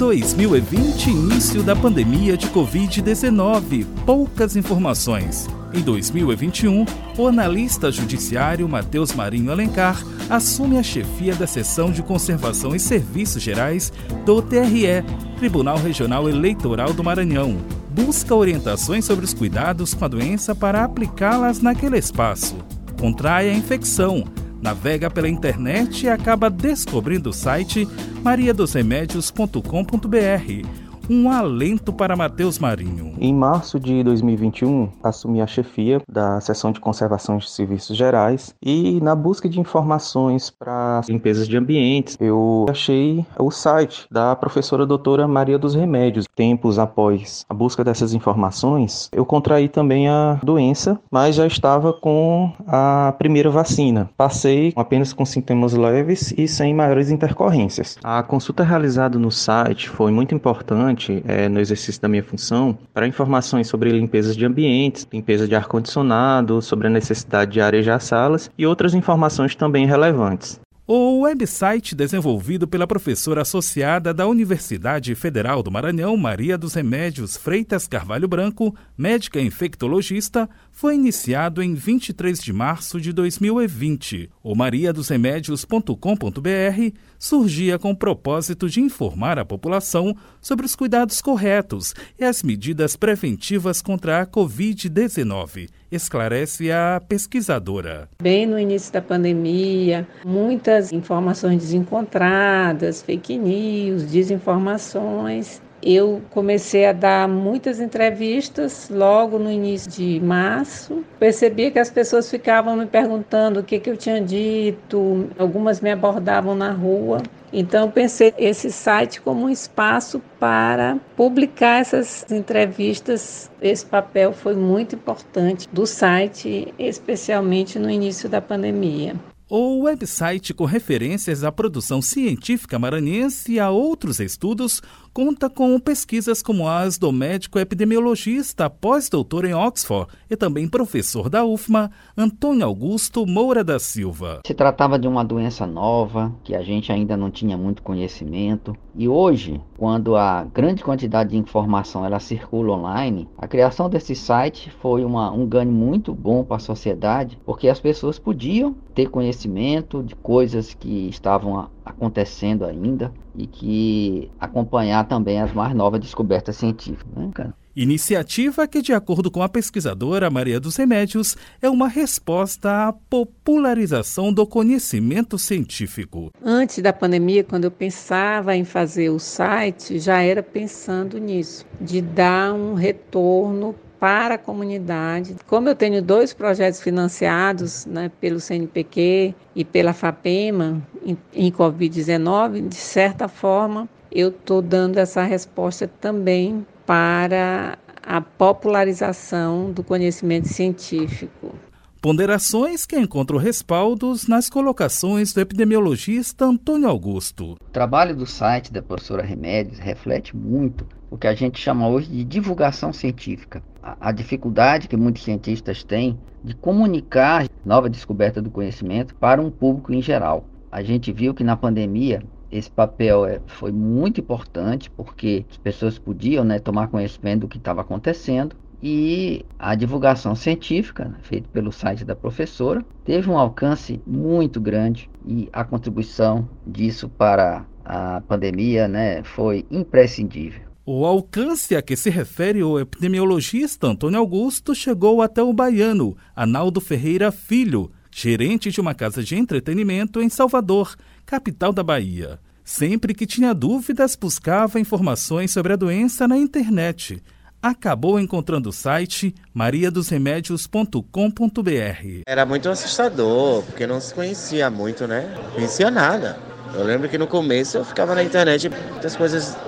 2020, início da pandemia de Covid-19, poucas informações. Em 2021, o analista judiciário Matheus Marinho Alencar assume a chefia da seção de conservação e serviços gerais do TRE, Tribunal Regional Eleitoral do Maranhão. Busca orientações sobre os cuidados com a doença para aplicá-las naquele espaço. Contrai a infecção, navega pela internet e acaba descobrindo o site mariadosremédios.com.br um alento para Matheus Marinho. Em março de 2021, assumi a chefia da seção de conservação de serviços gerais e na busca de informações para limpezas de ambientes, eu achei o site da professora doutora Maria dos Remédios. Tempos após a busca dessas informações, eu contraí também a doença, mas já estava com a primeira vacina. Passei apenas com sintomas leves e sem maiores intercorrências. A consulta realizada no site foi muito importante é, no exercício da minha função para informações sobre limpeza de ambientes, limpeza de ar-condicionado, sobre a necessidade de arejar salas e outras informações também relevantes. O website desenvolvido pela professora associada da Universidade Federal do Maranhão, Maria dos Remédios Freitas Carvalho Branco, médica infectologista, foi iniciado em 23 de março de 2020. O mariadosremédios.com.br surgia com o propósito de informar a população sobre os cuidados corretos e as medidas preventivas contra a Covid-19, esclarece a pesquisadora. Bem no início da pandemia, muitas informações desencontradas, fake news, desinformações eu comecei a dar muitas entrevistas logo no início de março. Percebi que as pessoas ficavam me perguntando o que, que eu tinha dito, algumas me abordavam na rua. Então, pensei esse site como um espaço para publicar essas entrevistas. Esse papel foi muito importante do site, especialmente no início da pandemia ou website com referências à produção científica maranhense e a outros estudos conta com pesquisas como as do médico epidemiologista pós-doutor em Oxford e também professor da UFMA, Antônio Augusto Moura da Silva. Se tratava de uma doença nova que a gente ainda não tinha muito conhecimento e hoje, quando a grande quantidade de informação ela circula online, a criação desse site foi uma, um ganho muito bom para a sociedade, porque as pessoas podiam ter conhecimento de coisas que estavam acontecendo ainda e que acompanhar também as mais novas descobertas científicas. Né, cara? Iniciativa que, de acordo com a pesquisadora Maria dos Remédios, é uma resposta à popularização do conhecimento científico. Antes da pandemia, quando eu pensava em fazer o site, já era pensando nisso, de dar um retorno para a comunidade. Como eu tenho dois projetos financiados né, pelo CNPq e pela FAPEMA em, em Covid-19, de certa forma, eu estou dando essa resposta também para a popularização do conhecimento científico. Ponderações que encontram respaldos nas colocações do epidemiologista Antônio Augusto. O trabalho do site da professora Remédios reflete muito o que a gente chama hoje de divulgação científica. A, dificuldade que muitos cientistas têm de comunicar nova descoberta do conhecimento para um público em geral. A gente viu que na pandemia esse papel é, foi muito importante porque as pessoas podiam né, tomar conhecimento do que estava acontecendo e a divulgação científica né, feita pelo site da professora teve um alcance muito grande e a contribuição disso para a pandemia né, foi imprescindível. O alcance a que se refere o epidemiologista Antônio Augusto chegou até o baiano Analdo Ferreira Filho, gerente de uma casa de entretenimento em Salvador, capital da Bahia. Sempre que tinha dúvidas, buscava informações sobre a doença na internet. Acabou encontrando o site mariadosremédios.com.br. Era muito assustador, porque não se conhecia muito, né? Não conhecia nada. Eu lembro que no começo eu ficava na internet muitas coisas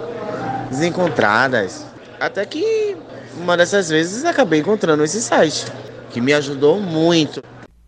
desencontradas. Até que uma dessas vezes acabei encontrando esse site, que me ajudou muito.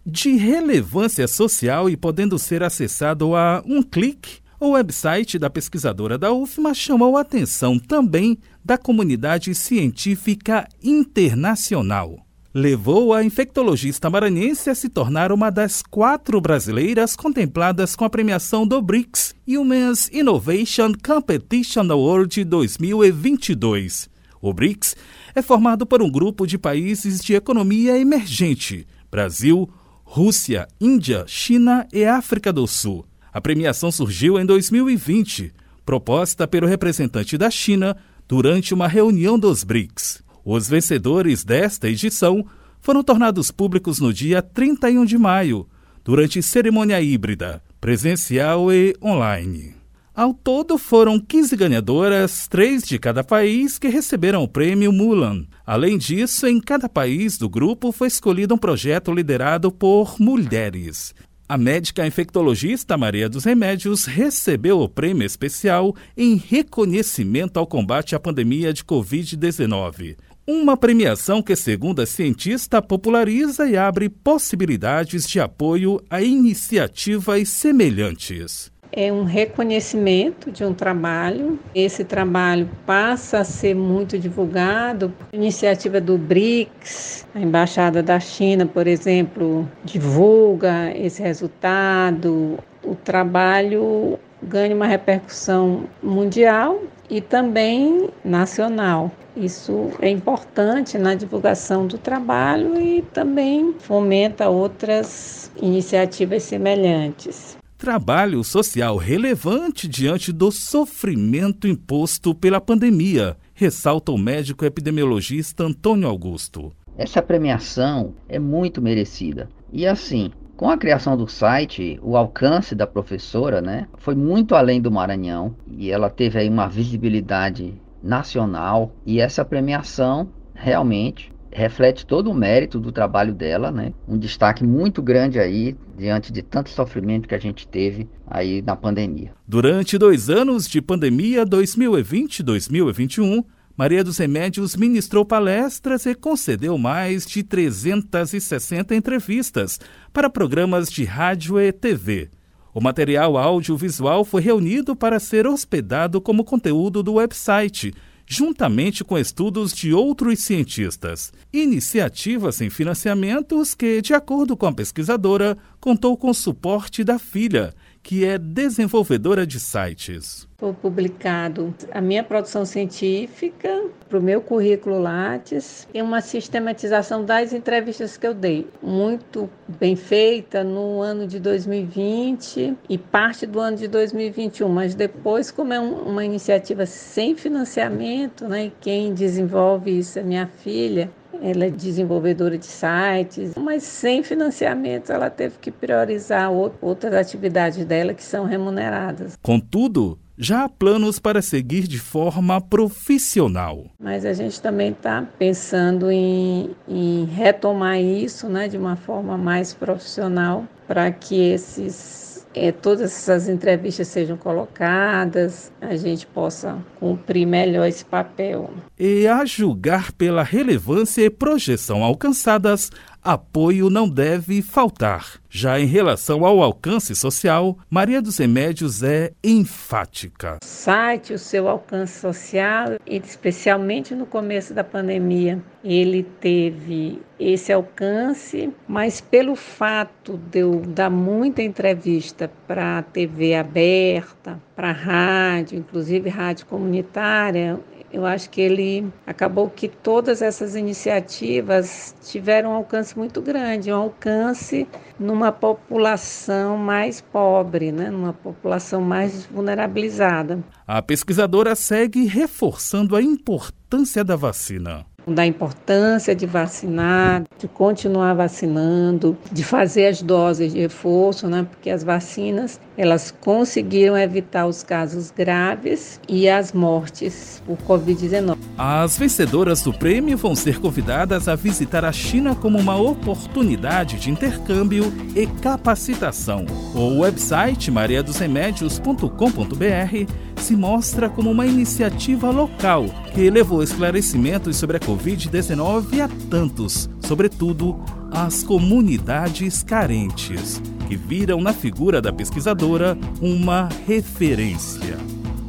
De relevância social e podendo ser acessado a um clique, o website da pesquisadora da UFMA chamou a atenção também da comunidade científica internacional. Levou a infectologista maranhense a se tornar uma das quatro brasileiras contempladas com a premiação do BRICS Humans Innovation Competition Award 2022. O BRICS é formado por um grupo de países de economia emergente: Brasil, Rússia, Índia, China e África do Sul. A premiação surgiu em 2020, proposta pelo representante da China durante uma reunião dos BRICS. Os vencedores desta edição foram tornados públicos no dia 31 de maio, durante cerimônia híbrida, presencial e online. Ao todo, foram 15 ganhadoras, três de cada país, que receberam o prêmio Mulan. Além disso, em cada país do grupo foi escolhido um projeto liderado por mulheres. A médica infectologista Maria dos Remédios recebeu o prêmio especial em reconhecimento ao combate à pandemia de Covid-19. Uma premiação que, segundo a cientista, populariza e abre possibilidades de apoio a iniciativas semelhantes é um reconhecimento de um trabalho. Esse trabalho passa a ser muito divulgado. A iniciativa do BRICS, a Embaixada da China, por exemplo, divulga esse resultado. O trabalho ganha uma repercussão mundial e também nacional. Isso é importante na divulgação do trabalho e também fomenta outras iniciativas semelhantes trabalho social relevante diante do sofrimento imposto pela pandemia, ressalta o médico epidemiologista Antônio Augusto. Essa premiação é muito merecida. E assim, com a criação do site, o alcance da professora, né, foi muito além do Maranhão e ela teve aí uma visibilidade nacional e essa premiação realmente reflete todo o mérito do trabalho dela, né? Um destaque muito grande aí diante de tanto sofrimento que a gente teve aí na pandemia. Durante dois anos de pandemia 2020-2021, Maria dos Remédios ministrou palestras e concedeu mais de 360 entrevistas para programas de rádio e TV. O material audiovisual foi reunido para ser hospedado como conteúdo do website juntamente com estudos de outros cientistas. Iniciativas sem financiamentos que, de acordo com a pesquisadora, contou com suporte da filha, que é desenvolvedora de sites. Foi publicado a minha produção científica para o meu currículo Lattes e uma sistematização das entrevistas que eu dei, muito bem feita no ano de 2020 e parte do ano de 2021, mas depois, como é um, uma iniciativa sem financiamento, né, quem desenvolve isso é minha filha, ela é desenvolvedora de sites, mas sem financiamento ela teve que priorizar outras atividades dela que são remuneradas. Contudo, já há planos para seguir de forma profissional. Mas a gente também está pensando em, em retomar isso né, de uma forma mais profissional para que esses é, todas essas entrevistas sejam colocadas, a gente possa cumprir melhor esse papel. E a julgar pela relevância e projeção alcançadas, apoio não deve faltar. Já em relação ao alcance social, Maria dos Remédios é enfática. Site, o seu alcance social, especialmente no começo da pandemia, ele teve esse alcance, mas pelo fato de eu dar muita entrevista para a TV aberta, para rádio, inclusive rádio comunitária, eu acho que ele acabou que todas essas iniciativas tiveram um alcance muito grande, um alcance numa população mais pobre, né? numa população mais vulnerabilizada. A pesquisadora segue reforçando a importância da vacina da importância de vacinar, de continuar vacinando, de fazer as doses de reforço, né? Porque as vacinas, elas conseguiram evitar os casos graves e as mortes por COVID-19. As vencedoras do prêmio vão ser convidadas a visitar a China como uma oportunidade de intercâmbio e capacitação. O website mariadosremédios.com.br se mostra como uma iniciativa local que levou esclarecimentos sobre a Covid-19 a tantos, sobretudo às comunidades carentes, que viram na figura da pesquisadora uma referência.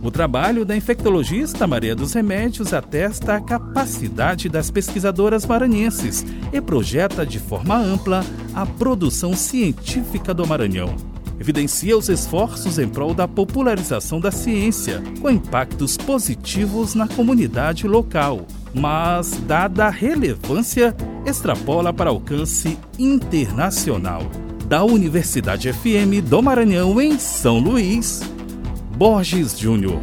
O trabalho da infectologista Maria dos Remédios atesta a capacidade das pesquisadoras maranhenses e projeta de forma ampla a produção científica do Maranhão. Evidencia os esforços em prol da popularização da ciência, com impactos positivos na comunidade local, mas, dada a relevância, extrapola para alcance internacional. Da Universidade FM do Maranhão, em São Luís, Borges Júnior.